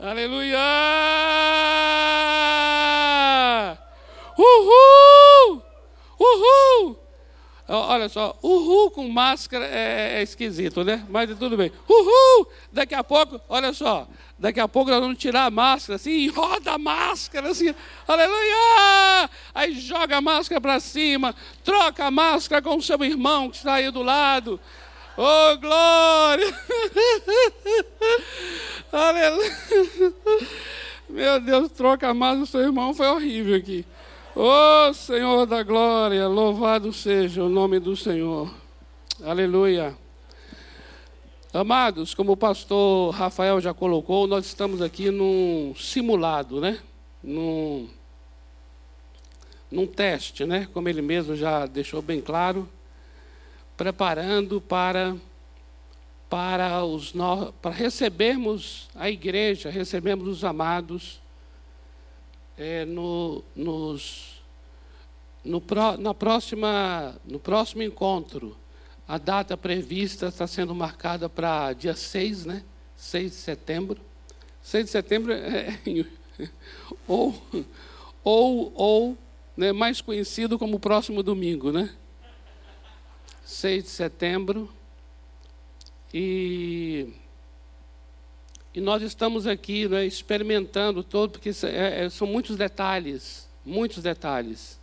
Aleluia! Uhul! Uhul! Olha só, uhul com máscara é, é, esquisito, né? Mas tudo bem. Uhul! Daqui a pouco, olha só, daqui a pouco nós vamos tirar a máscara assim, roda a máscara assim, aleluia! Aí joga a máscara para cima, troca a máscara com o seu irmão que está aí do lado. Oh, glória! aleluia! Meu Deus, troca máscara do seu irmão, foi horrível aqui. Ô oh, Senhor da glória, louvado seja o nome do Senhor. Aleluia. Amados, como o pastor Rafael já colocou, nós estamos aqui num simulado, né? Num, num teste, né? Como ele mesmo já deixou bem claro, preparando para para os para recebermos a igreja, recebermos os amados é, no, nos, no, na próxima, no próximo encontro. A data prevista está sendo marcada para dia 6, né? 6 de setembro. 6 de setembro é, ou, ou, ou né, mais conhecido como próximo domingo, né? 6 de setembro. E e nós estamos aqui né, experimentando todo, porque é, é, são muitos detalhes, muitos detalhes.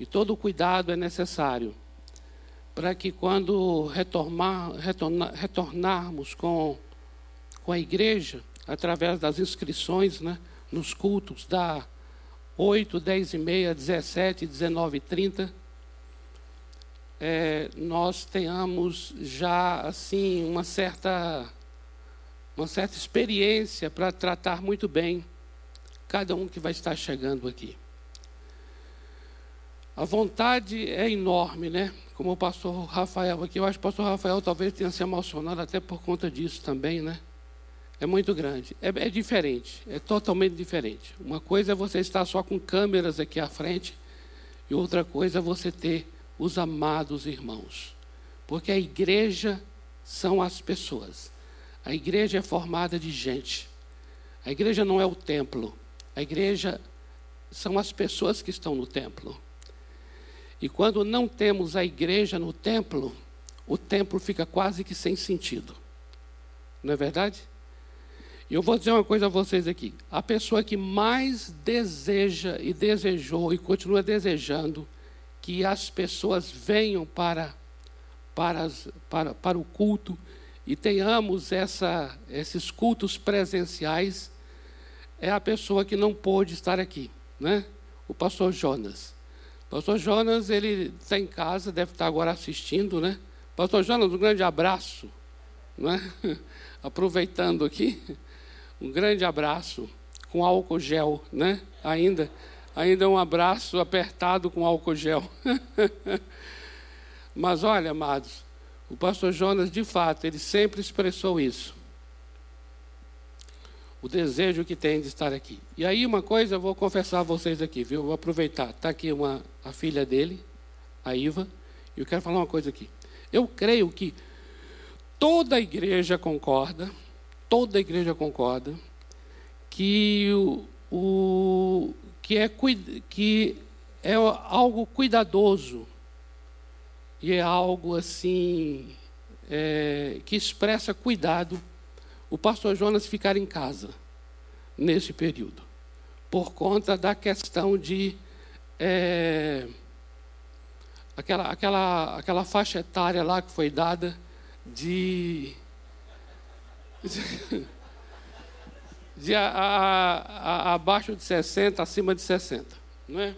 E todo o cuidado é necessário para que quando retornar, retornar, retornarmos com, com a igreja, através das inscrições né, nos cultos da 8, 10 e meia, 17, 19 e 30, é, nós tenhamos já assim uma certa uma certa experiência para tratar muito bem cada um que vai estar chegando aqui. A vontade é enorme, né? Como o pastor Rafael aqui, eu acho que o pastor Rafael talvez tenha se emocionado até por conta disso também, né? É muito grande. É, é diferente, é totalmente diferente. Uma coisa é você estar só com câmeras aqui à frente, e outra coisa é você ter os amados irmãos. Porque a igreja são as pessoas. A igreja é formada de gente. A igreja não é o templo. A igreja são as pessoas que estão no templo. E quando não temos a igreja no templo, o templo fica quase que sem sentido. Não é verdade? E eu vou dizer uma coisa a vocês aqui. A pessoa que mais deseja e desejou e continua desejando que as pessoas venham para, para, para, para o culto e tenhamos essa, esses cultos presenciais, é a pessoa que não pôde estar aqui, né? O pastor Jonas. O pastor Jonas, ele está em casa, deve estar agora assistindo, né? Pastor Jonas, um grande abraço, né? Aproveitando aqui, um grande abraço com álcool gel, né? Ainda, ainda um abraço apertado com álcool gel. Mas olha, amados, o pastor Jonas, de fato, ele sempre expressou isso. O desejo que tem de estar aqui. E aí, uma coisa, eu vou confessar a vocês aqui, viu? Vou aproveitar. Está aqui uma, a filha dele, a Iva, e eu quero falar uma coisa aqui. Eu creio que toda a igreja concorda, toda a igreja concorda, que o, o que, é, que é algo cuidadoso e é algo assim é, que expressa cuidado o pastor Jonas ficar em casa nesse período, por conta da questão de é, aquela, aquela, aquela faixa etária lá que foi dada de, de a, a, a, abaixo de 60, acima de 60, não é?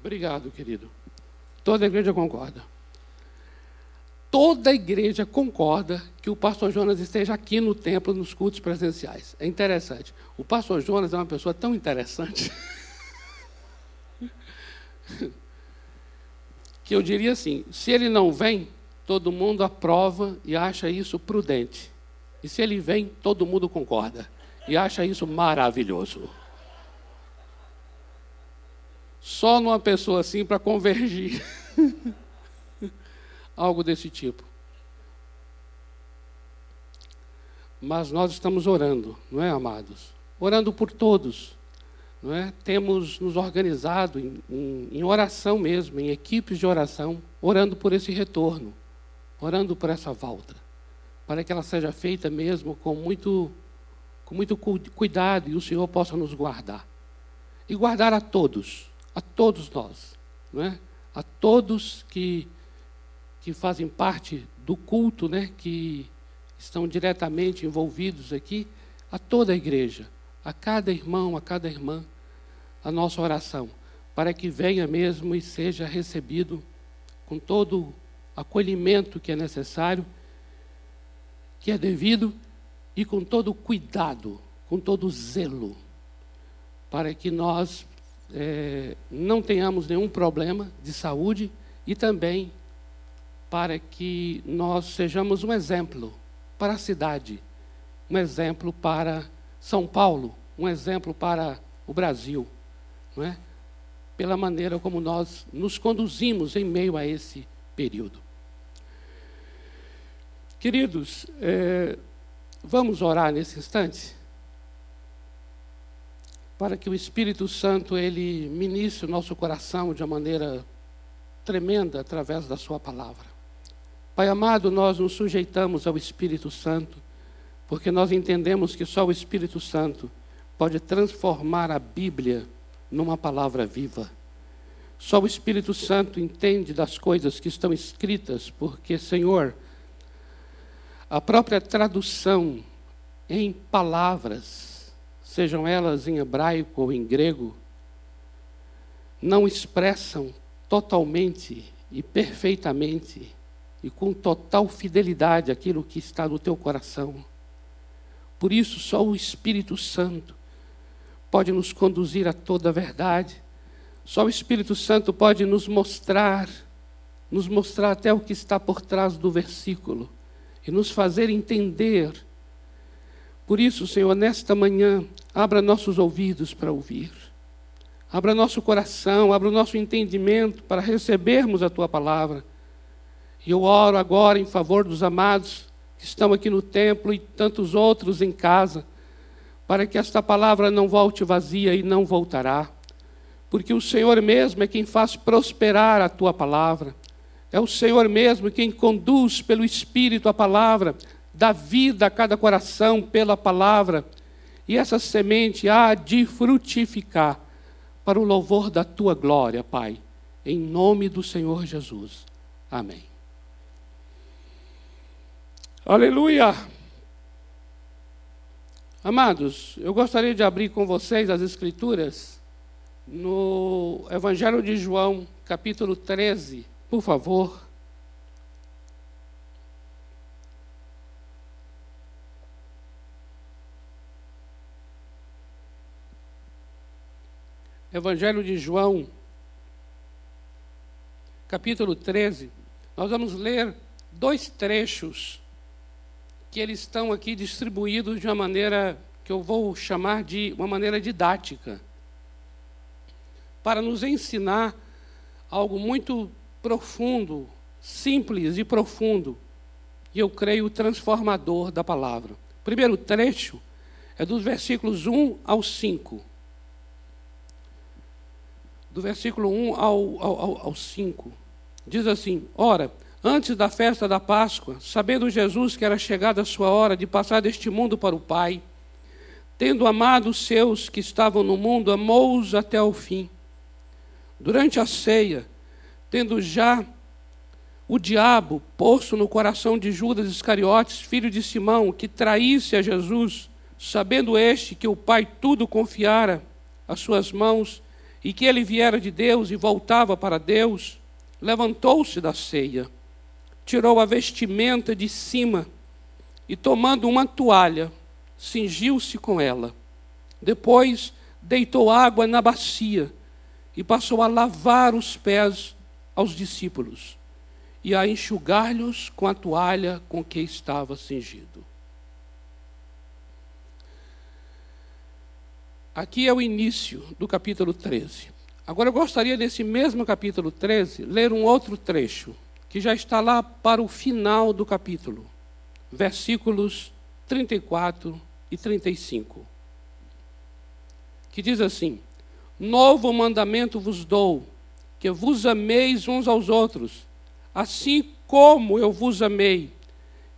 Obrigado, querido. Toda a igreja concorda. Toda a igreja concorda que o pastor Jonas esteja aqui no templo, nos cultos presenciais. É interessante. O pastor Jonas é uma pessoa tão interessante. que eu diria assim: se ele não vem, todo mundo aprova e acha isso prudente. E se ele vem, todo mundo concorda e acha isso maravilhoso só numa pessoa assim para convergir. Algo desse tipo. mas nós estamos orando, não é, amados? Orando por todos. Não é? Temos nos organizado em, em, em oração mesmo, em equipes de oração, orando por esse retorno, orando por essa volta, para que ela seja feita mesmo com muito, com muito cuidado e o Senhor possa nos guardar. E guardar a todos, a todos nós, não é? a todos que, que fazem parte do culto, né? que estão diretamente envolvidos aqui, a toda a igreja, a cada irmão, a cada irmã, a nossa oração, para que venha mesmo e seja recebido com todo o acolhimento que é necessário, que é devido, e com todo cuidado, com todo zelo, para que nós é, não tenhamos nenhum problema de saúde e também para que nós sejamos um exemplo para a cidade, um exemplo para São Paulo, um exemplo para o Brasil, não é? pela maneira como nós nos conduzimos em meio a esse período. Queridos, é, vamos orar nesse instante para que o Espírito Santo ele ministre o nosso coração de uma maneira tremenda através da sua palavra. Pai amado, nós nos sujeitamos ao Espírito Santo, porque nós entendemos que só o Espírito Santo pode transformar a Bíblia numa palavra viva. Só o Espírito Santo entende das coisas que estão escritas, porque, Senhor, a própria tradução em palavras, sejam elas em hebraico ou em grego, não expressam totalmente e perfeitamente e com total fidelidade aquilo que está no teu coração. Por isso, só o Espírito Santo pode nos conduzir a toda a verdade. Só o Espírito Santo pode nos mostrar, nos mostrar até o que está por trás do versículo e nos fazer entender. Por isso, Senhor, nesta manhã, abra nossos ouvidos para ouvir. Abra nosso coração, abra o nosso entendimento para recebermos a tua palavra e eu oro agora em favor dos amados que estão aqui no templo e tantos outros em casa, para que esta palavra não volte vazia e não voltará. Porque o Senhor mesmo é quem faz prosperar a tua palavra. É o Senhor mesmo quem conduz pelo Espírito a palavra, dá vida a cada coração pela palavra. E essa semente há de frutificar para o louvor da tua glória, Pai. Em nome do Senhor Jesus. Amém. Aleluia! Amados, eu gostaria de abrir com vocês as Escrituras no Evangelho de João, capítulo 13, por favor. Evangelho de João, capítulo 13. Nós vamos ler dois trechos que eles estão aqui distribuídos de uma maneira que eu vou chamar de uma maneira didática, para nos ensinar algo muito profundo, simples e profundo, e eu creio transformador da palavra. O primeiro trecho é dos versículos 1 ao 5. Do versículo 1 ao, ao, ao 5. Diz assim: Ora, Antes da festa da Páscoa, sabendo Jesus que era chegada a sua hora de passar deste mundo para o Pai, tendo amado os seus que estavam no mundo, amou-os até o fim. Durante a ceia, tendo já o diabo posto no coração de Judas Iscariotes, filho de Simão, que traísse a Jesus, sabendo este que o Pai tudo confiara às suas mãos e que ele viera de Deus e voltava para Deus, levantou-se da ceia tirou a vestimenta de cima e, tomando uma toalha, cingiu-se com ela. Depois, deitou água na bacia e passou a lavar os pés aos discípulos e a enxugar-lhes com a toalha com que estava cingido. Aqui é o início do capítulo 13. Agora eu gostaria, nesse mesmo capítulo 13, ler um outro trecho que já está lá para o final do capítulo, versículos 34 e 35. Que diz assim: Novo mandamento vos dou, que vos ameis uns aos outros, assim como eu vos amei,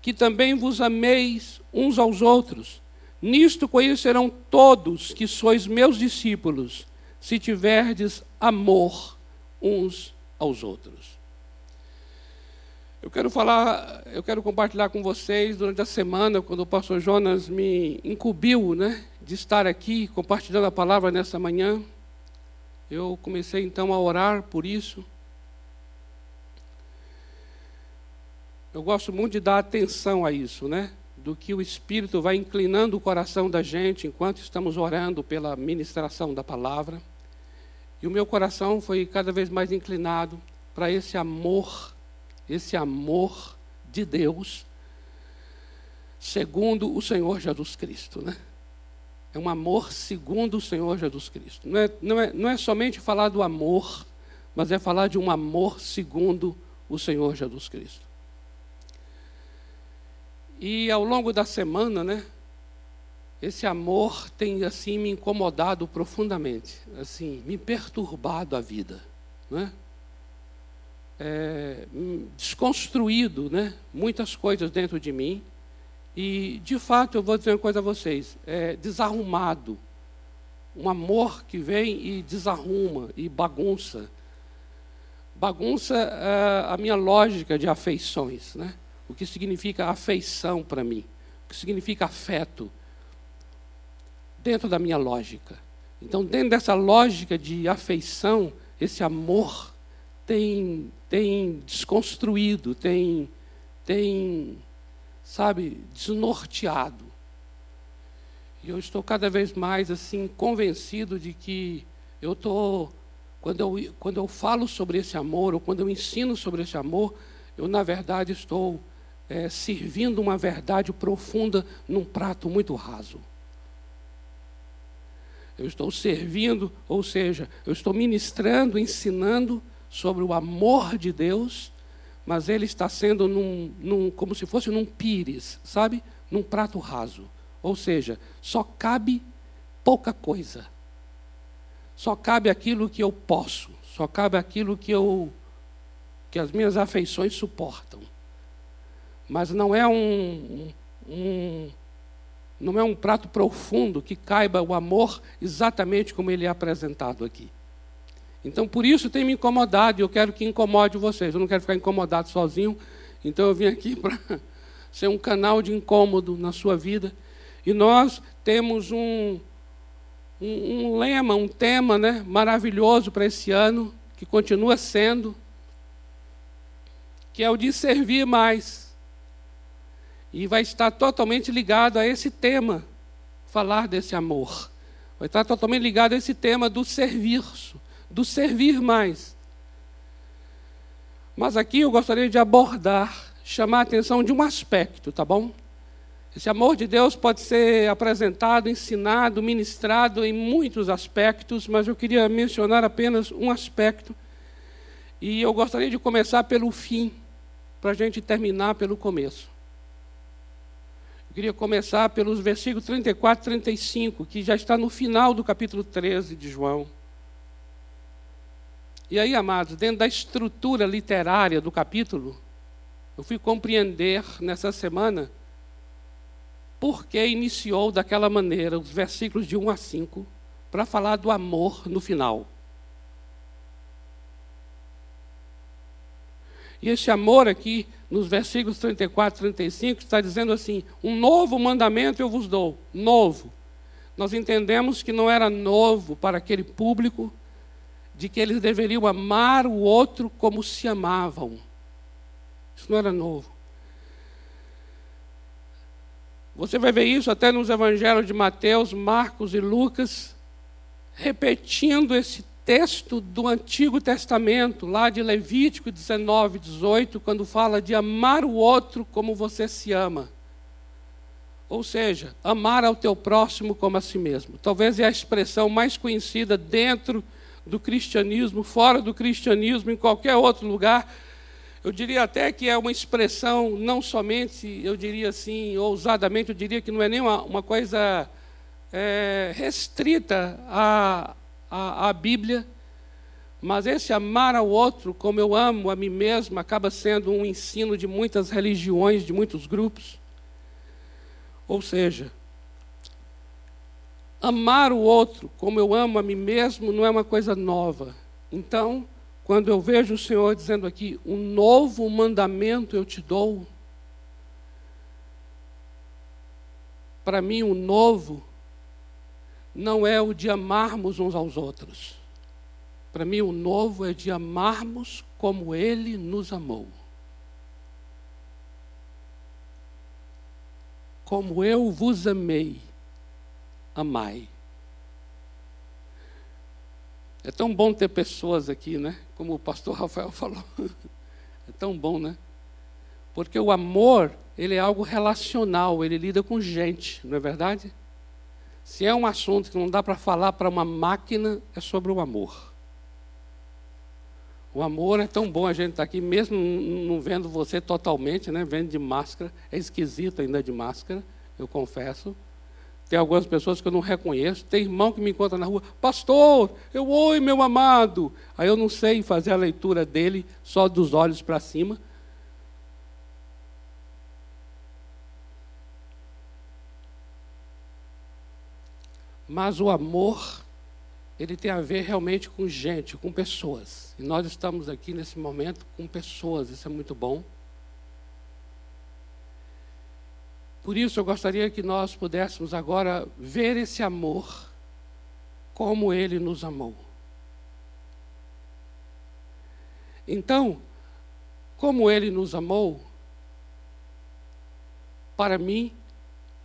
que também vos ameis uns aos outros. Nisto conhecerão todos que sois meus discípulos, se tiverdes amor uns aos outros. Eu quero falar, eu quero compartilhar com vocês durante a semana, quando o pastor Jonas me incumbiu, né, de estar aqui compartilhando a palavra nessa manhã. Eu comecei então a orar por isso. Eu gosto muito de dar atenção a isso, né? Do que o Espírito vai inclinando o coração da gente enquanto estamos orando pela ministração da palavra. E o meu coração foi cada vez mais inclinado para esse amor esse amor de Deus segundo o Senhor Jesus Cristo, né? É um amor segundo o Senhor Jesus Cristo. Não é, não é, não é somente falar do amor, mas é falar de um amor segundo o Senhor Jesus Cristo. E ao longo da semana, né, esse amor tem assim me incomodado profundamente, assim, me perturbado a vida, não é? é, desconstruído né, muitas coisas dentro de mim. E, de fato, eu vou dizer uma coisa a vocês: é desarrumado. Um amor que vem e desarruma e bagunça. Bagunça é, a minha lógica de afeições. Né? O que significa afeição para mim. O que significa afeto. Dentro da minha lógica. Então, dentro dessa lógica de afeição, esse amor tem, tem desconstruído, tem, tem, sabe, desnorteado. E eu estou cada vez mais assim convencido de que eu estou, quando eu, quando eu falo sobre esse amor, ou quando eu ensino sobre esse amor, eu na verdade estou é, servindo uma verdade profunda num prato muito raso. Eu estou servindo, ou seja, eu estou ministrando, ensinando sobre o amor de Deus, mas ele está sendo num, num, como se fosse num pires, sabe? Num prato raso. Ou seja, só cabe pouca coisa. Só cabe aquilo que eu posso, só cabe aquilo que eu que as minhas afeições suportam. Mas não é um, um não é um prato profundo que caiba o amor exatamente como ele é apresentado aqui. Então, por isso tem me incomodado e eu quero que incomode vocês. Eu não quero ficar incomodado sozinho. Então, eu vim aqui para ser um canal de incômodo na sua vida. E nós temos um, um, um lema, um tema né, maravilhoso para esse ano, que continua sendo, que é o de servir mais. E vai estar totalmente ligado a esse tema, falar desse amor. Vai estar totalmente ligado a esse tema do serviço do servir mais. Mas aqui eu gostaria de abordar, chamar a atenção de um aspecto, tá bom? Esse amor de Deus pode ser apresentado, ensinado, ministrado em muitos aspectos, mas eu queria mencionar apenas um aspecto. E eu gostaria de começar pelo fim, para a gente terminar pelo começo. Eu queria começar pelos versículos 34 e 35, que já está no final do capítulo 13 de João. E aí, amados, dentro da estrutura literária do capítulo, eu fui compreender nessa semana por que iniciou daquela maneira os versículos de 1 a 5 para falar do amor no final. E esse amor aqui, nos versículos 34 e 35, está dizendo assim: Um novo mandamento eu vos dou. Novo. Nós entendemos que não era novo para aquele público de que eles deveriam amar o outro como se amavam. Isso não era novo. Você vai ver isso até nos evangelhos de Mateus, Marcos e Lucas, repetindo esse texto do Antigo Testamento, lá de Levítico 19, 18, quando fala de amar o outro como você se ama. Ou seja, amar ao teu próximo como a si mesmo. Talvez é a expressão mais conhecida dentro do cristianismo, fora do cristianismo, em qualquer outro lugar, Eu diria até que é uma expressão, não somente, eu diria assim, ousadamente, eu diria que não é nem uma, uma coisa é, restrita à, à, à Bíblia, mas esse amar ao outro como eu amo a mim mesmo acaba sendo um ensino de muitas religiões, de muitos grupos. Ou seja, amar o outro como eu amo a mim mesmo não é uma coisa nova. Então, quando eu vejo o Senhor dizendo aqui, um novo mandamento eu te dou, para mim o novo não é o de amarmos uns aos outros. Para mim, o novo é de amarmos como Ele nos amou. Como eu vos amei, amai. É tão bom ter pessoas aqui, né? Como o pastor Rafael falou. É tão bom, né? Porque o amor, ele é algo relacional, ele lida com gente, não é verdade? Se é um assunto que não dá para falar para uma máquina, é sobre o amor. O amor é tão bom a gente estar tá aqui, mesmo não vendo você totalmente, né? Vendo de máscara. É esquisito ainda de máscara, eu confesso. Tem algumas pessoas que eu não reconheço. Tem irmão que me encontra na rua, pastor, eu oi, meu amado. Aí eu não sei fazer a leitura dele só dos olhos para cima. Mas o amor ele tem a ver realmente com gente, com pessoas. E nós estamos aqui nesse momento com pessoas, isso é muito bom. Por isso eu gostaria que nós pudéssemos agora ver esse amor como ele nos amou. Então, como ele nos amou, para mim,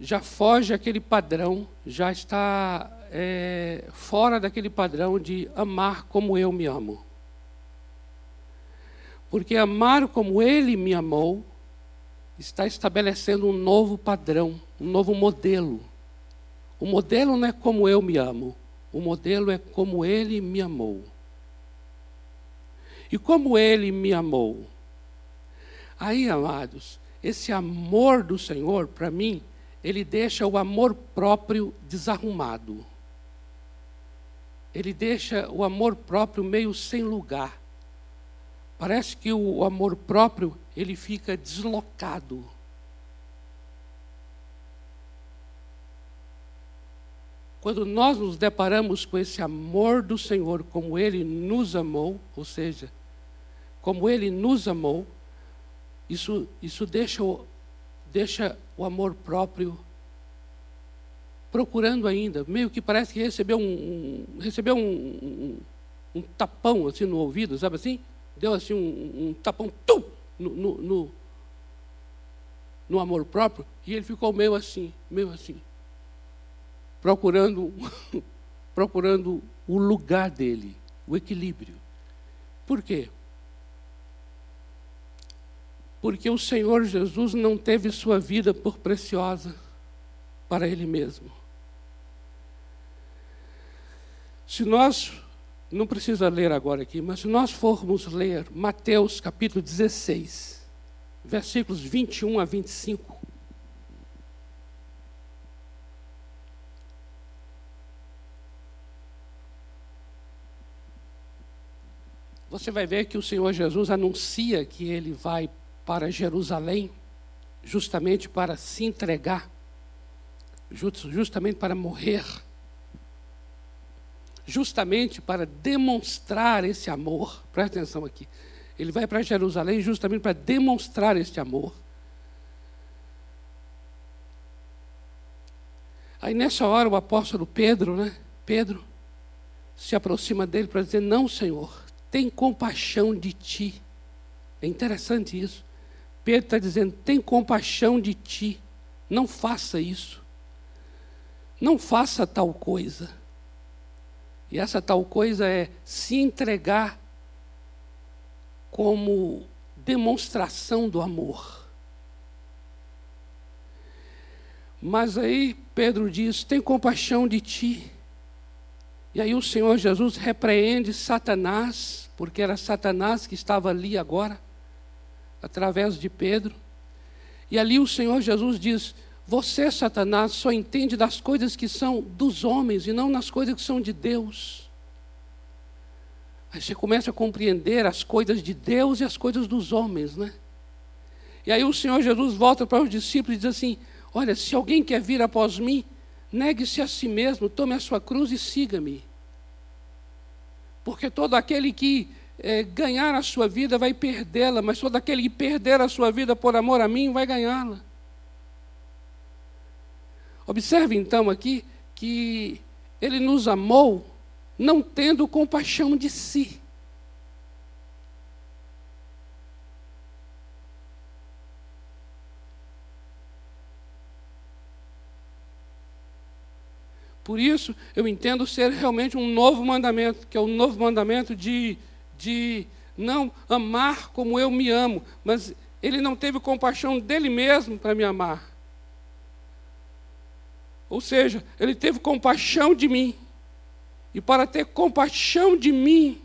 já foge aquele padrão, já está é, fora daquele padrão de amar como eu me amo. Porque amar como ele me amou está estabelecendo um novo padrão, um novo modelo. O modelo não é como eu me amo, o modelo é como ele me amou. E como ele me amou? Aí, amados, esse amor do Senhor, para mim, ele deixa o amor próprio desarrumado ele deixa o amor próprio meio sem lugar. Parece que o amor próprio ele fica deslocado. Quando nós nos deparamos com esse amor do Senhor, como Ele nos amou, ou seja, como Ele nos amou, isso, isso deixa, deixa o amor próprio procurando ainda, meio que parece que recebeu um, um recebeu um, um, um, tapão assim no ouvido, sabe assim? Deu assim um, tapão tum, no, no, no, no, amor próprio, e ele ficou meio assim, meio assim, procurando, procurando o lugar dele, o equilíbrio. Por quê? Porque o Senhor Jesus não teve sua vida por preciosa para Ele mesmo. Se nós, não precisa ler agora aqui, mas se nós formos ler Mateus capítulo 16, versículos 21 a 25. Você vai ver que o Senhor Jesus anuncia que ele vai para Jerusalém, justamente para se entregar, justamente para morrer justamente para demonstrar esse amor. Presta atenção aqui. Ele vai para Jerusalém justamente para demonstrar esse amor. Aí nessa hora o apóstolo Pedro, né? Pedro se aproxima dele para dizer: Não, Senhor, tem compaixão de ti. É interessante isso. Pedro está dizendo: Tem compaixão de ti. Não faça isso. Não faça tal coisa. E essa tal coisa é se entregar como demonstração do amor. Mas aí Pedro diz: tem compaixão de ti. E aí o Senhor Jesus repreende Satanás, porque era Satanás que estava ali agora, através de Pedro. E ali o Senhor Jesus diz: Você, Satanás, só entende das coisas que são dos homens e não nas coisas que são de Deus. Aí você começa a compreender as coisas de Deus e as coisas dos homens, né? E aí o Senhor Jesus volta para os discípulos e diz assim: Olha, se alguém quer vir após mim, negue-se a si mesmo, tome a sua cruz e siga-me. Porque todo aquele que é, ganhar a sua vida vai perdê-la, mas todo aquele que perder a sua vida por amor a mim vai ganhá-la. Observe então aqui que ele nos amou não tendo compaixão de si. Por isso, eu entendo ser realmente um novo mandamento, que é o novo mandamento de de não amar como eu me amo, mas ele não teve compaixão dele mesmo para me amar. Ou seja, ele teve compaixão de mim. E para ter compaixão de mim,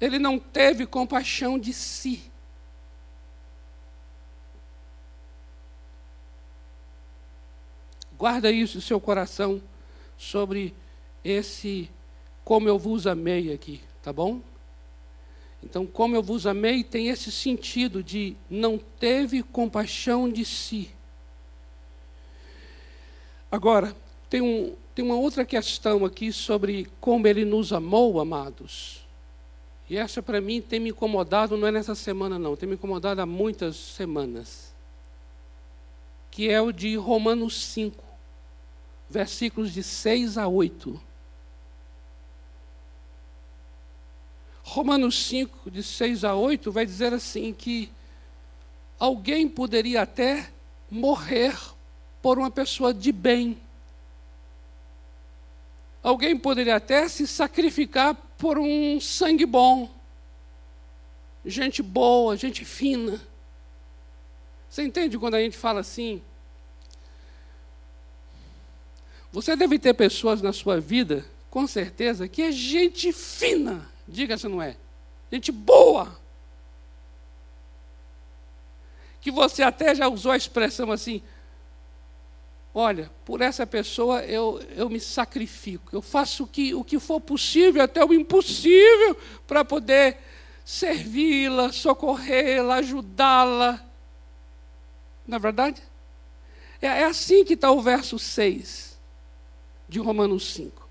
ele não teve compaixão de si. Guarda isso no seu coração sobre esse como eu vos amei aqui. Tá bom? Então, como eu vos amei, tem esse sentido de não teve compaixão de si. Agora, tem, um, tem uma outra questão aqui sobre como ele nos amou, amados. E essa para mim tem me incomodado, não é nessa semana não, tem me incomodado há muitas semanas. Que é o de Romanos 5, versículos de 6 a 8. Romanos 5, de 6 a 8, vai dizer assim: que alguém poderia até morrer por uma pessoa de bem. Alguém poderia até se sacrificar por um sangue bom. Gente boa, gente fina. Você entende quando a gente fala assim? Você deve ter pessoas na sua vida, com certeza, que é gente fina Diga se não é. Gente boa. Que você até já usou a expressão assim: olha, por essa pessoa eu, eu me sacrifico, eu faço o que, o que for possível, até o impossível, para poder servi-la, socorrê-la, ajudá-la. Não é verdade? É, é assim que está o verso 6 de Romanos 5.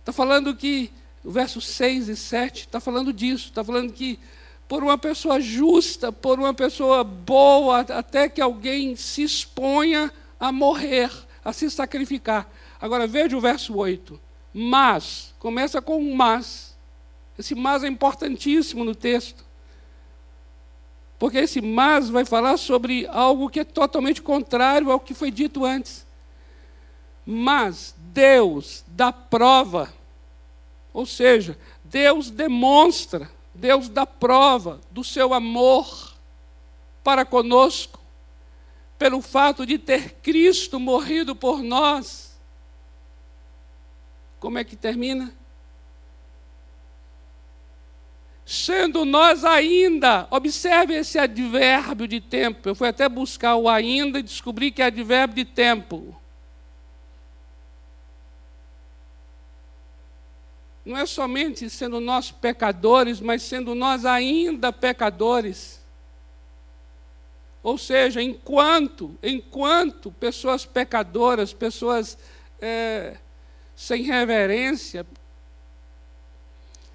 Está falando que o verso 6 e 7 está falando disso, está falando que por uma pessoa justa, por uma pessoa boa, até que alguém se exponha a morrer, a se sacrificar. Agora veja o verso 8. Mas, começa com um mas. Esse mas é importantíssimo no texto. Porque esse mas vai falar sobre algo que é totalmente contrário ao que foi dito antes. Mas Deus dá prova ou seja, Deus demonstra, Deus dá prova do seu amor para conosco, pelo fato de ter Cristo morrido por nós. Como é que termina? Sendo nós ainda, observe esse advérbio de tempo. Eu fui até buscar o ainda e descobri que é advérbio de tempo. não é somente sendo nós pecadores, mas sendo nós ainda pecadores. Ou seja, enquanto, enquanto pessoas pecadoras, pessoas é, sem reverência,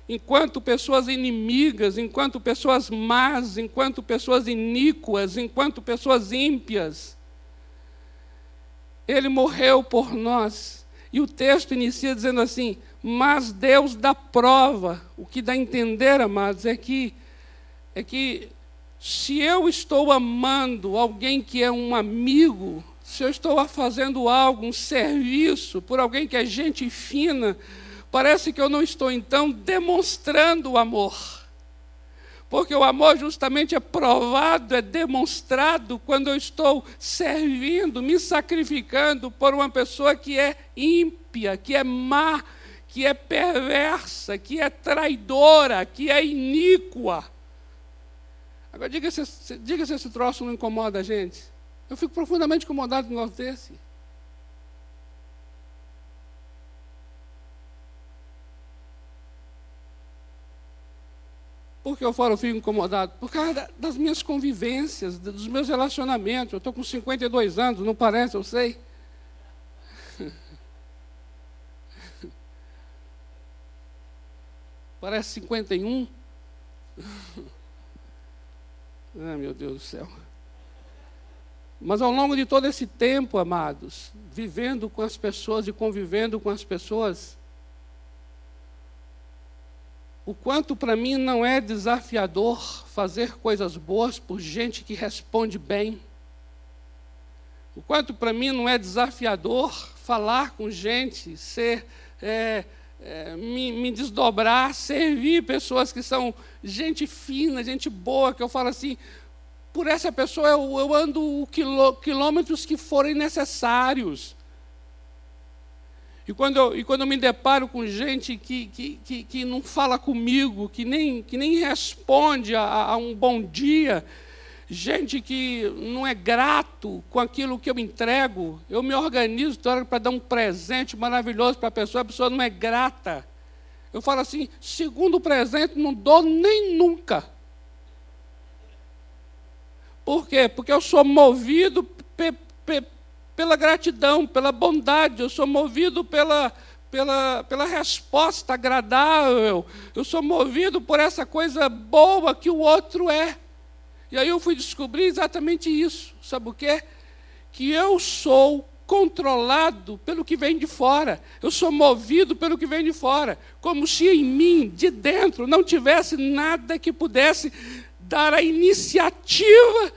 enquanto pessoas inimigas, enquanto pessoas más, enquanto pessoas iníquas, enquanto pessoas ímpias, Ele morreu por nós. E o texto inicia dizendo assim: mas Deus dá prova. O que dá a entender, amados, é que, é que se eu estou amando alguém que é um amigo, se eu estou fazendo algo, um serviço, por alguém que é gente fina, parece que eu não estou então demonstrando o amor. Porque o amor justamente é provado, é demonstrado quando eu estou servindo, me sacrificando por uma pessoa que é ímpia, que é má, que é perversa, que é traidora, que é iníqua. Agora, diga se, diga se esse troço não incomoda a gente. Eu fico profundamente incomodado com um negócio desse. Por que eu falo, eu fico incomodado? Por causa das minhas convivências, dos meus relacionamentos. Eu estou com 52 anos, não parece, eu sei. Parece 51. ah, meu Deus do céu. Mas ao longo de todo esse tempo, amados, vivendo com as pessoas e convivendo com as pessoas, o quanto para mim não é desafiador fazer coisas boas por gente que responde bem. O quanto para mim não é desafiador falar com gente, ser, é, é, me, me, desdobrar, servir pessoas que são gente fina, gente boa, que eu falo assim, por essa pessoa eu, eu ando quilômetros que forem necessários. E quando eu, e quando eu me deparo com gente que, que, que, que não fala comigo, que nem, que nem responde a, a um bom dia, gente que não é grato com aquilo que eu entrego, eu me organizo para dar um presente maravilhoso para a pessoa, a pessoa não é grata. Eu falo assim: segundo presente, não dou nem nunca. Por quê? Porque eu sou movido pe, pe, pela gratidão, pela bondade, eu sou movido pela, pela, pela resposta agradável, eu sou movido por essa coisa boa que o outro é. E aí eu fui descobrir exatamente isso. Sabe o quê? Que eu sou controlado pelo que vem de fora. Eu sou movido pelo que vem de fora. Como se em mim, de dentro, não tivesse nada que pudesse dar a iniciativa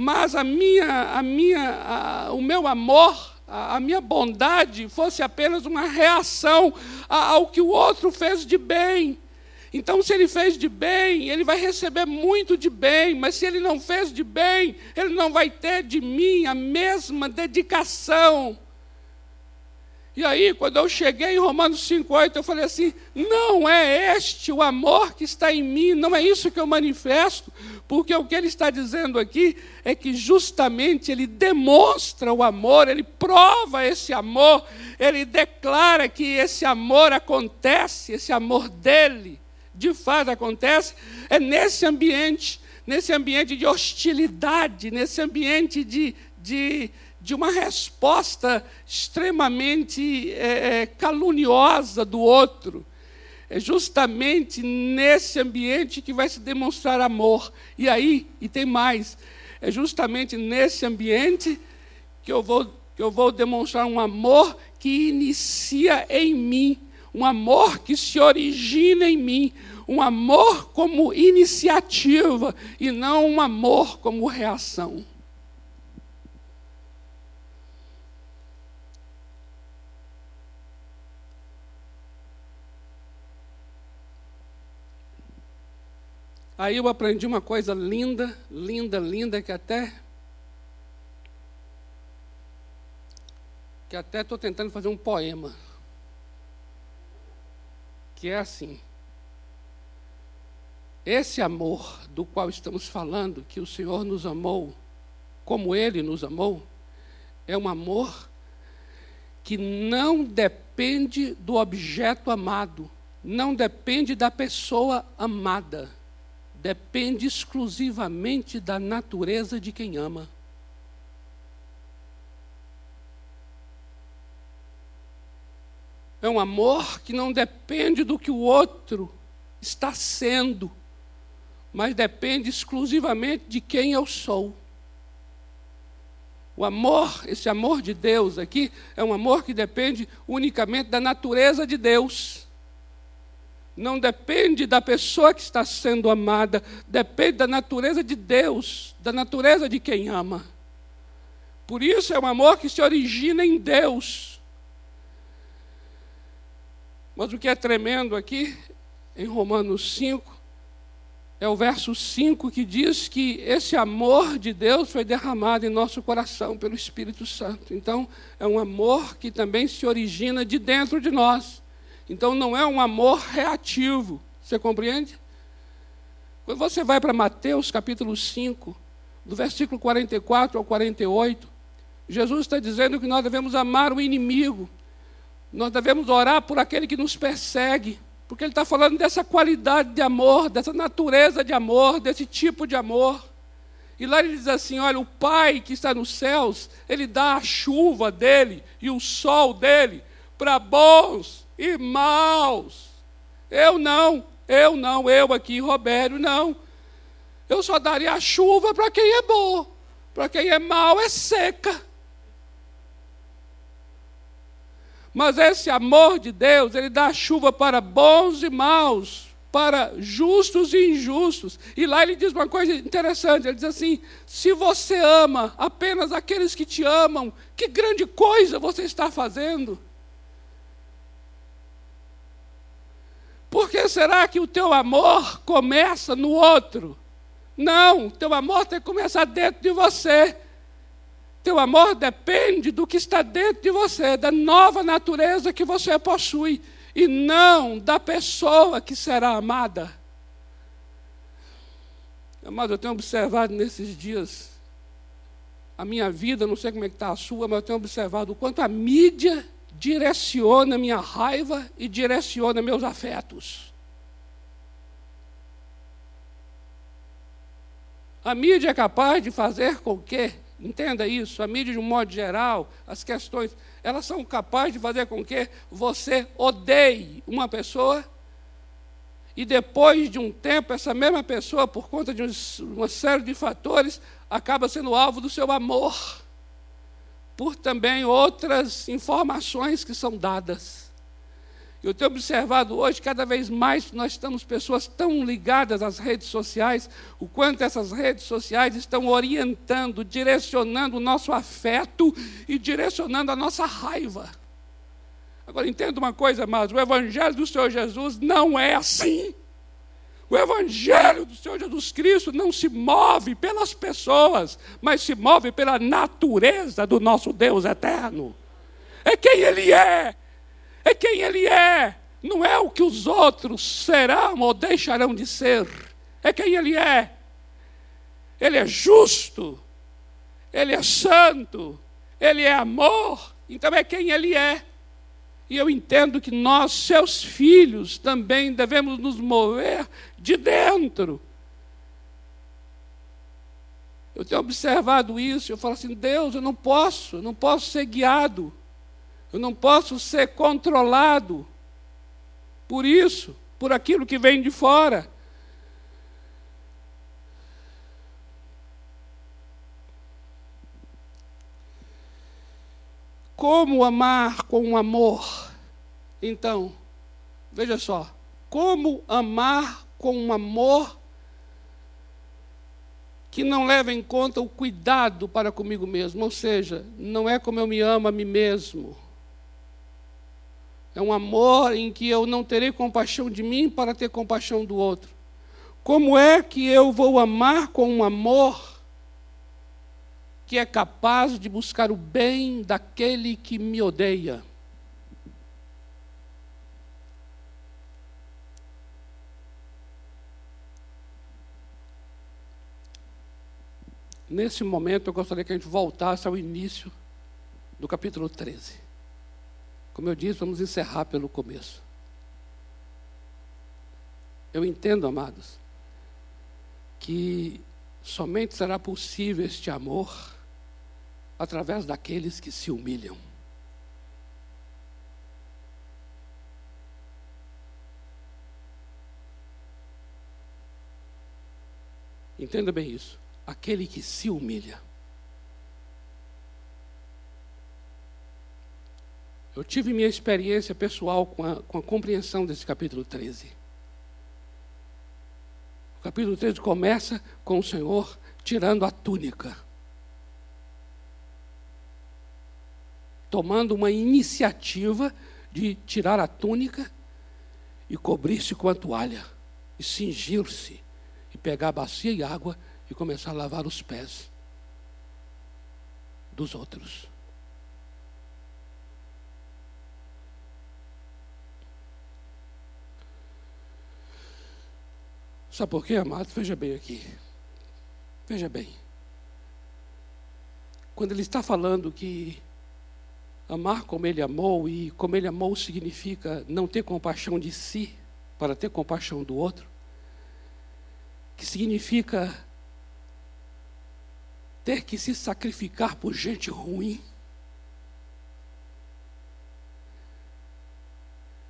mas a minha, a minha, a, o meu amor, a, a, minha bondade fosse apenas uma reação ao que o outro fez de bem. Então, se ele fez de bem, ele vai receber muito de bem, mas se ele não fez de bem, ele não vai ter de mim a mesma dedicação. E aí, quando eu cheguei em Romanos 5,8, eu falei assim: não é este o amor que está em mim, não é isso que eu manifesto, porque o que ele está dizendo aqui é que justamente ele demonstra o amor, ele prova esse amor, ele declara que esse amor acontece, esse amor dele, de fato acontece, é nesse ambiente, nesse ambiente de hostilidade, nesse ambiente de. de de uma resposta extremamente é, é, caluniosa do outro. É justamente nesse ambiente que vai se demonstrar amor. E aí, e tem mais, é justamente nesse ambiente que eu vou, que eu vou demonstrar um amor que inicia em mim, um amor que se origina em mim, um amor como iniciativa e não um amor como reação. Aí eu aprendi uma coisa linda, linda, linda, que até. Que até estou tentando fazer um poema. Que é assim. Esse amor do qual estamos falando, que o Senhor nos amou, como Ele nos amou, é um amor que não depende do objeto amado, não depende da pessoa amada depende exclusivamente da natureza de quem ama. É um amor que não depende do que o outro está sendo, mas depende exclusivamente de quem eu sou. O amor, esse amor de Deus aqui, é um amor que depende unicamente da natureza de Deus não depende da pessoa que está sendo amada, depende da natureza de Deus, da natureza de quem ama. Por isso é um amor que se origina em Deus. Mas o que é tremendo aqui, em Romanos 5, é o verso 5 que diz que esse amor de Deus foi derramado em nosso coração pelo Espírito Santo. Então, é um amor que também se origina de dentro de nós. Então não é um amor reativo. Você compreende? Quando você vai para Mateus capítulo 5, do versículo 44 ao 48, Jesus está dizendo que nós devemos amar o inimigo, nós devemos orar por aquele que nos persegue, porque ele está falando dessa qualidade de amor, dessa natureza de amor, desse tipo de amor. E lá ele diz assim: olha, o Pai que está nos céus, ele dá a chuva dele e o sol dele para bons e maus. Eu não, eu não, eu aqui, Robério, não. Eu só daria a chuva para quem é bom, para quem é mau é seca. Mas esse amor de Deus, ele dá chuva para bons e maus, para justos e injustos. E lá ele diz uma coisa interessante: ele diz assim: se você ama apenas aqueles que te amam, que grande coisa você está fazendo? Por que será que o teu amor começa no outro? Não, teu amor tem que começar dentro de você. Teu amor depende do que está dentro de você, da nova natureza que você possui, e não da pessoa que será amada. Amado, eu tenho observado nesses dias a minha vida, não sei como é que está a sua, mas eu tenho observado o quanto a mídia direciona minha raiva e direciona meus afetos. A mídia é capaz de fazer com que, entenda isso, a mídia de um modo geral, as questões, elas são capazes de fazer com que você odeie uma pessoa e depois de um tempo, essa mesma pessoa, por conta de uma série de fatores, acaba sendo alvo do seu amor por também outras informações que são dadas. Eu tenho observado hoje, cada vez mais, nós estamos pessoas tão ligadas às redes sociais, o quanto essas redes sociais estão orientando, direcionando o nosso afeto e direcionando a nossa raiva. Agora, entenda uma coisa, mas o Evangelho do Senhor Jesus não é assim. O Evangelho do Senhor Jesus Cristo não se move pelas pessoas, mas se move pela natureza do nosso Deus eterno. É quem Ele é, é quem Ele é, não é o que os outros serão ou deixarão de ser, é quem Ele é. Ele é justo, Ele é santo, Ele é amor, então é quem Ele é. E eu entendo que nós, seus filhos, também devemos nos mover de dentro. Eu tenho observado isso, eu falo assim: Deus, eu não posso, eu não posso ser guiado, eu não posso ser controlado por isso, por aquilo que vem de fora. Como amar com amor? Então, veja só, como amar com um amor que não leva em conta o cuidado para comigo mesmo, ou seja, não é como eu me amo a mim mesmo. É um amor em que eu não terei compaixão de mim para ter compaixão do outro. Como é que eu vou amar com um amor que é capaz de buscar o bem daquele que me odeia. Nesse momento, eu gostaria que a gente voltasse ao início do capítulo 13. Como eu disse, vamos encerrar pelo começo. Eu entendo, amados, que somente será possível este amor através daqueles que se humilham. Entenda bem isso. Aquele que se humilha. Eu tive minha experiência pessoal com a, com a compreensão desse capítulo 13. O capítulo 13 começa com o Senhor tirando a túnica. tomando uma iniciativa de tirar a túnica e cobrir-se com a toalha, e cingir-se, e pegar a bacia e água e começar a lavar os pés dos outros. Sabe por quê, amado? Veja bem aqui. Veja bem. Quando ele está falando que amar como ele amou, e como ele amou significa não ter compaixão de si para ter compaixão do outro, que significa ter que se sacrificar por gente ruim.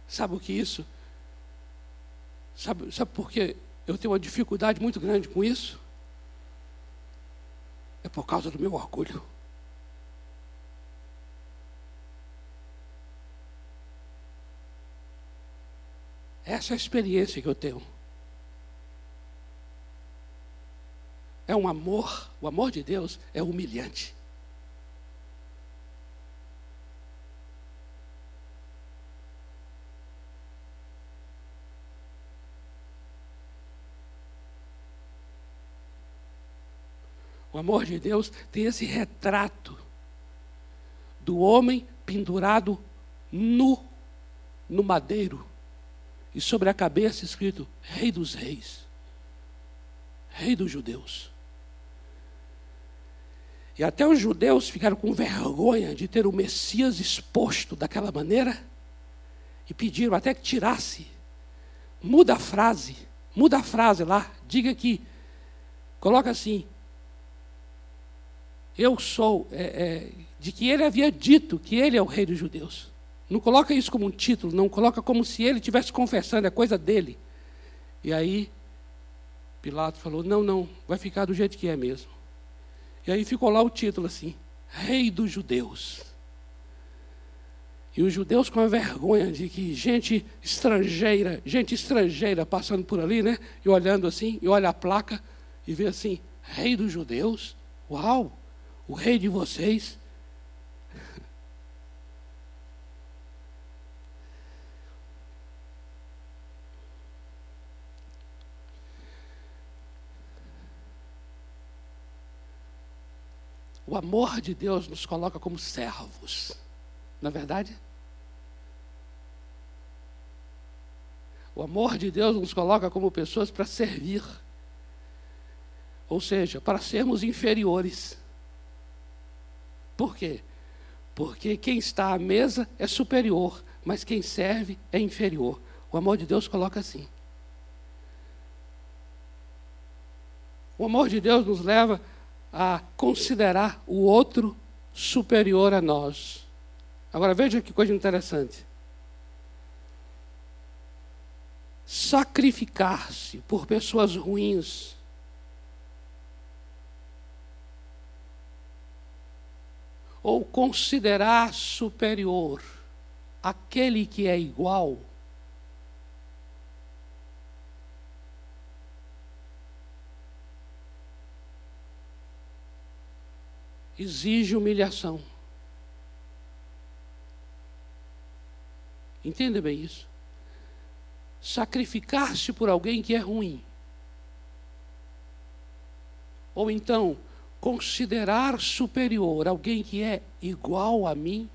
Sabe o que é isso? Sabe, sabe por que eu tenho uma dificuldade muito grande com isso? É por causa do meu orgulho. Essa é a experiência que eu tenho. É um amor, o amor de Deus é humilhante. Amor de Deus tem esse retrato do homem pendurado nu no madeiro e sobre a cabeça escrito Rei dos Reis, Rei dos Judeus. E até os judeus ficaram com vergonha de ter o Messias exposto daquela maneira e pediram até que tirasse. Muda a frase, muda a frase lá, diga que, coloca assim: Eu sou, é, é, de que ele havia dito que ele é o rei dos judeus. Não coloca isso como um título, não coloca como se ele estivesse confessando, é coisa dele. E aí, Pilatos falou: Não, não, vai ficar do jeito que é mesmo. E aí ficou lá o título assim: Rei dos Judeus. E os judeus com a vergonha de que gente estrangeira, gente estrangeira passando por ali, né? E olhando assim, e olha a placa e vê assim: Rei dos Judeus? Uau! O rei de vocês. O amor de Deus nos coloca como servos, não é verdade? O amor de Deus nos coloca como pessoas para servir, ou seja, para sermos inferiores. Por quê? Porque quem está à mesa é superior, mas quem serve é inferior. O amor de Deus coloca assim. O amor de Deus nos leva a considerar o outro superior a nós. Agora veja que coisa interessante. Sacrificar-se por pessoas ruins ou considerar superior aquele que é igual exige humilhação. Entenda bem isso. Sacrificar-se por alguém que é ruim. Ou então, considerar superior alguém que é igual a mim,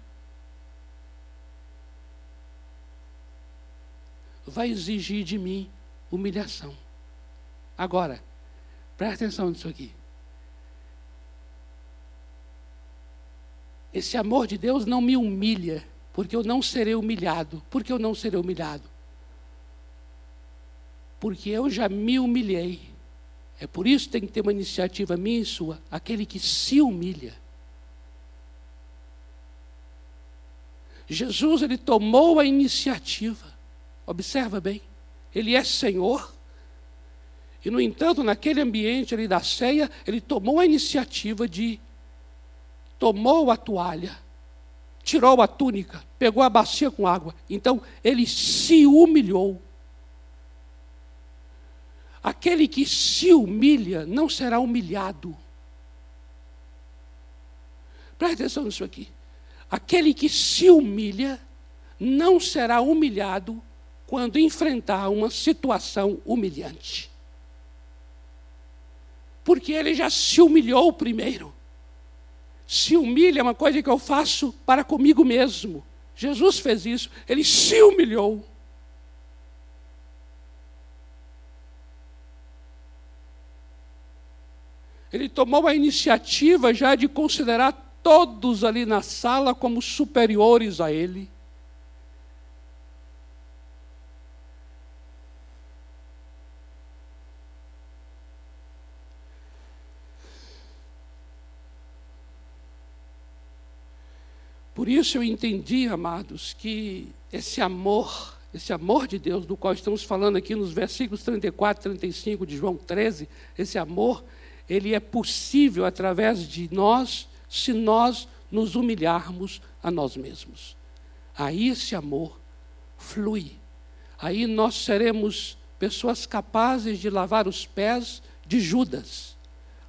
vai exigir de mim humilhação. Agora, presta atenção nisso aqui. Esse amor de Deus não me humilha, porque eu não serei humilhado. Por que eu não serei humilhado? Porque eu já me humilhei. É por isso que tem que ter uma iniciativa minha e sua. Aquele que se humilha. Jesus, ele tomou a iniciativa. Observa bem. Ele é Senhor. E, no entanto, naquele ambiente ali da ceia, ele tomou a iniciativa de tomou a toalha, tirou a túnica, pegou a bacia com água. Então ele se humilhou. Aquele que se humilha não será humilhado. Preste atenção nisso aqui. Aquele que se humilha não será humilhado quando enfrentar uma situação humilhante. Porque ele já se humilhou primeiro se humilha é uma coisa que eu faço para comigo mesmo. Jesus fez isso, ele se humilhou. Ele tomou a iniciativa já de considerar todos ali na sala como superiores a ele. Por isso eu entendi, amados, que esse amor, esse amor de Deus, do qual estamos falando aqui nos versículos 34 e 35 de João 13, esse amor, ele é possível através de nós, se nós nos humilharmos a nós mesmos. Aí esse amor flui. Aí nós seremos pessoas capazes de lavar os pés de Judas,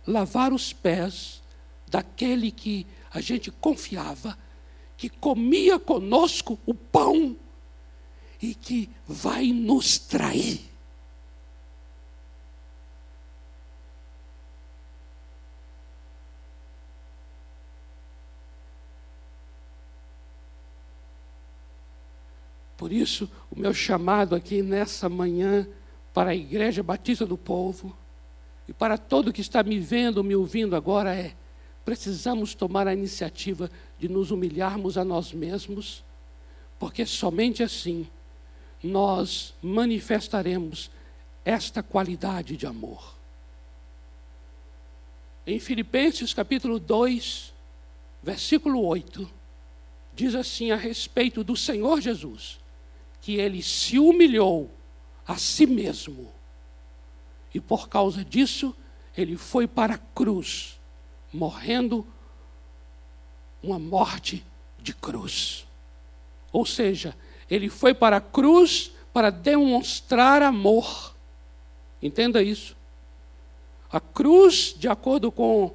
lavar os pés daquele que a gente confiava que comia conosco o pão e que vai nos trair. Por isso, o meu chamado aqui nessa manhã para a Igreja Batista do Povo e para todo que está me vendo, me ouvindo agora é: precisamos tomar a iniciativa de nos humilharmos a nós mesmos, porque somente assim nós manifestaremos esta qualidade de amor. Em Filipenses capítulo 2, versículo 8, diz assim a respeito do Senhor Jesus, que ele se humilhou a si mesmo, e por causa disso, ele foi para a cruz morrendo uma morte de cruz. Ou seja, ele foi para a cruz para demonstrar amor. Entenda isso. A cruz, de acordo com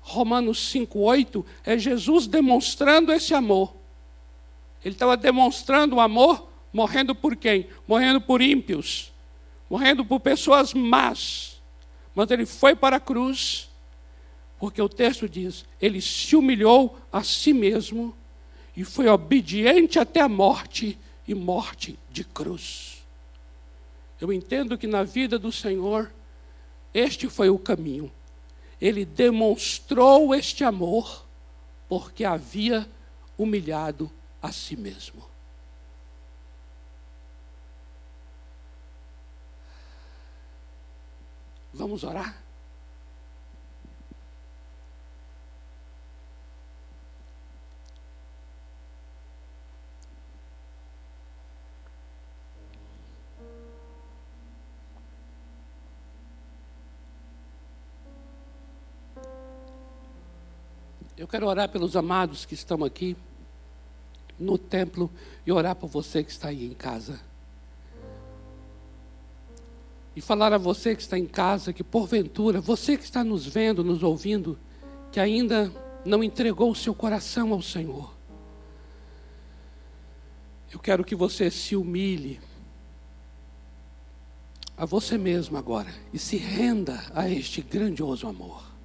Romanos 5,8, é Jesus demonstrando esse amor. Ele estava demonstrando o amor, morrendo por quem? Morrendo por ímpios, morrendo por pessoas más. Mas ele foi para a cruz porque o texto diz: ele se humilhou a si mesmo e foi obediente até a morte e morte de cruz. Eu entendo que na vida do Senhor, este foi o caminho. Ele demonstrou este amor porque havia humilhado a si mesmo. Vamos orar? Eu quero orar pelos amados que estão aqui no templo e orar por você que está aí em casa. E falar a você que está em casa que, porventura, você que está nos vendo, nos ouvindo, que ainda não entregou o seu coração ao Senhor. Eu quero que você se humilhe a você mesmo agora e se renda a este grandioso amor.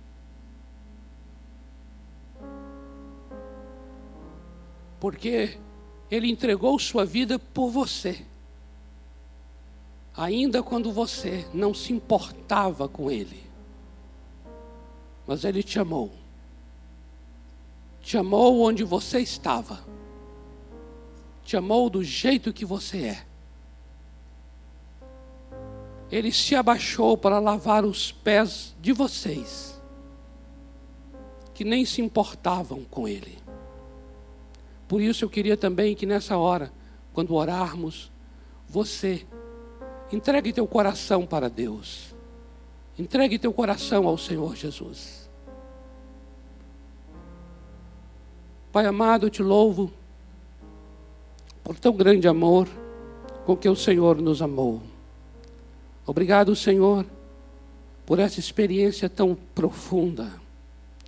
porque Ele entregou sua vida por você. Ainda quando você não se importava com Ele, mas Ele te amou. Te amou onde você estava. Te amou do jeito que você é. Ele se abaixou para lavar os pés de vocês, que nem se importavam com Ele. Por isso eu queria também que nessa hora, quando orarmos, você entregue teu coração para Deus. Entregue teu coração ao Senhor Jesus. Pai amado, eu te louvo por tão grande amor com que o Senhor nos amou. Obrigado, Senhor, por essa experiência tão profunda,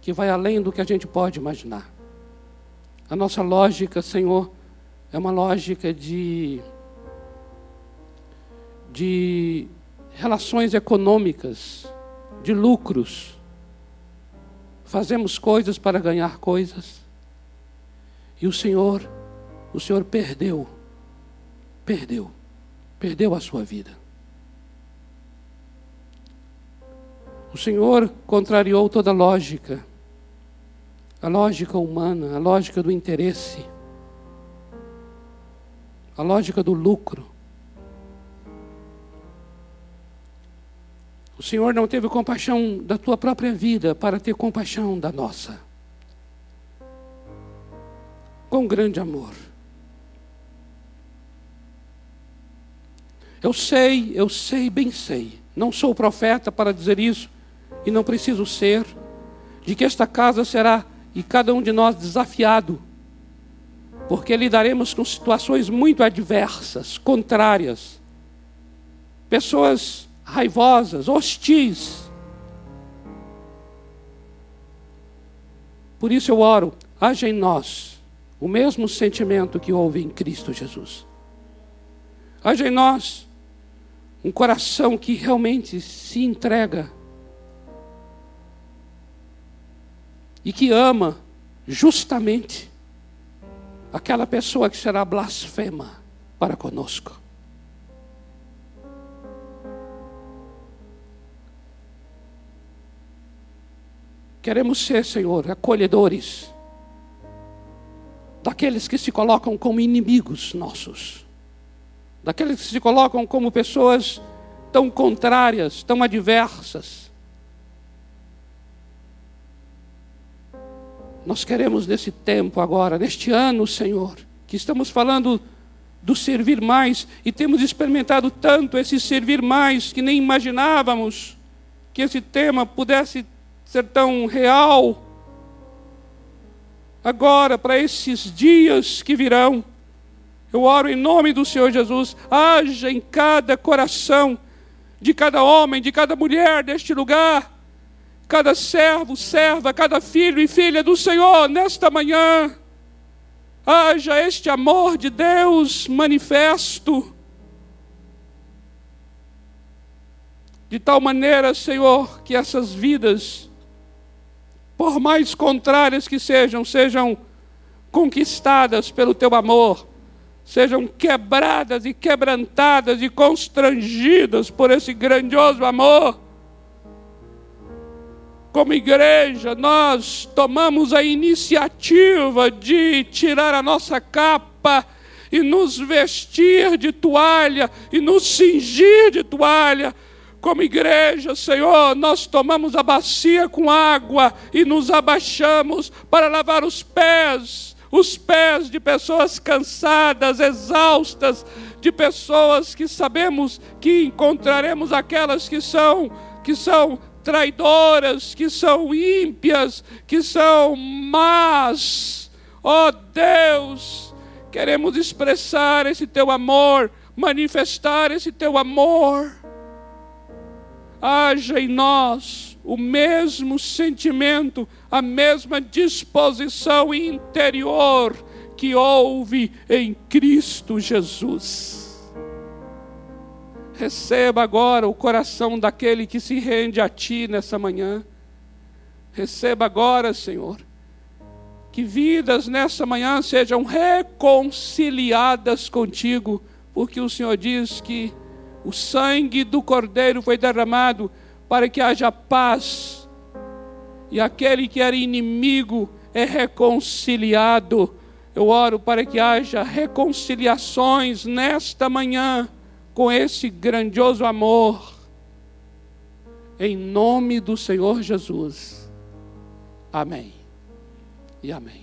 que vai além do que a gente pode imaginar. A nossa lógica, Senhor, é uma lógica de, de relações econômicas, de lucros. Fazemos coisas para ganhar coisas. E o Senhor, o Senhor perdeu, perdeu, perdeu a sua vida. O Senhor contrariou toda lógica, a lógica humana, a lógica do interesse, a lógica do lucro. O Senhor não teve compaixão da tua própria vida para ter compaixão da nossa. Com grande amor. Eu sei, eu sei, bem sei. Não sou profeta para dizer isso, e não preciso ser, de que esta casa será, e cada um de nós, desafiado, porque lidaremos com situações muito adversas, contrárias, pessoas raivosas, hostis. Por isso eu oro, haja em nós o mesmo sentimento que houve em Cristo Jesus. Haja em nós um coração que realmente se entrega e que ama justamente aquela pessoa que será blasfema para conosco. Queremos ser, Senhor, acolhedores daqueles que se colocam como inimigos nossos, daqueles que se colocam como pessoas tão contrárias, tão adversas. Nós queremos nesse tempo agora, neste ano, Senhor, que estamos falando do servir mais e temos experimentado tanto esse servir mais que nem imaginávamos que esse tema pudesse ser tão real. Agora, para esses dias que virão, eu oro em nome do Senhor Jesus, haja em cada coração, de cada homem, de cada mulher deste lugar, cada servo, serva, cada filho e filha do Senhor nesta manhã, haja este amor de Deus manifesto, de tal maneira, Senhor, que essas vidas por mais contrárias que sejam, sejam conquistadas pelo teu amor, sejam quebradas e quebrantadas e constrangidas por esse grandioso amor. Como igreja, nós tomamos a iniciativa de tirar a nossa capa e nos vestir de toalha e nos cingir de toalha como igreja, Senhor, nós tomamos a bacia com água e nos abaixamos para lavar os pés, os pés de pessoas cansadas, exaustas, de pessoas que sabemos que encontraremos aquelas que são que são traidoras, que são ímpias, que são más. Ó oh, Deus, queremos expressar esse teu amor, manifestar esse teu amor haja em nós o mesmo sentimento, a mesma disposição interior que houve em Cristo Jesus. Receba agora o coração daquele que se rende a Ti nessa manhã. Receba agora, Senhor, que vidas nessa manhã sejam reconciliadas contigo, porque o Senhor diz que o sangue do Cordeiro foi derramado para que haja paz. E aquele que era inimigo é reconciliado. Eu oro para que haja reconciliações nesta manhã com esse grandioso amor. Em nome do Senhor Jesus. Amém. E amém.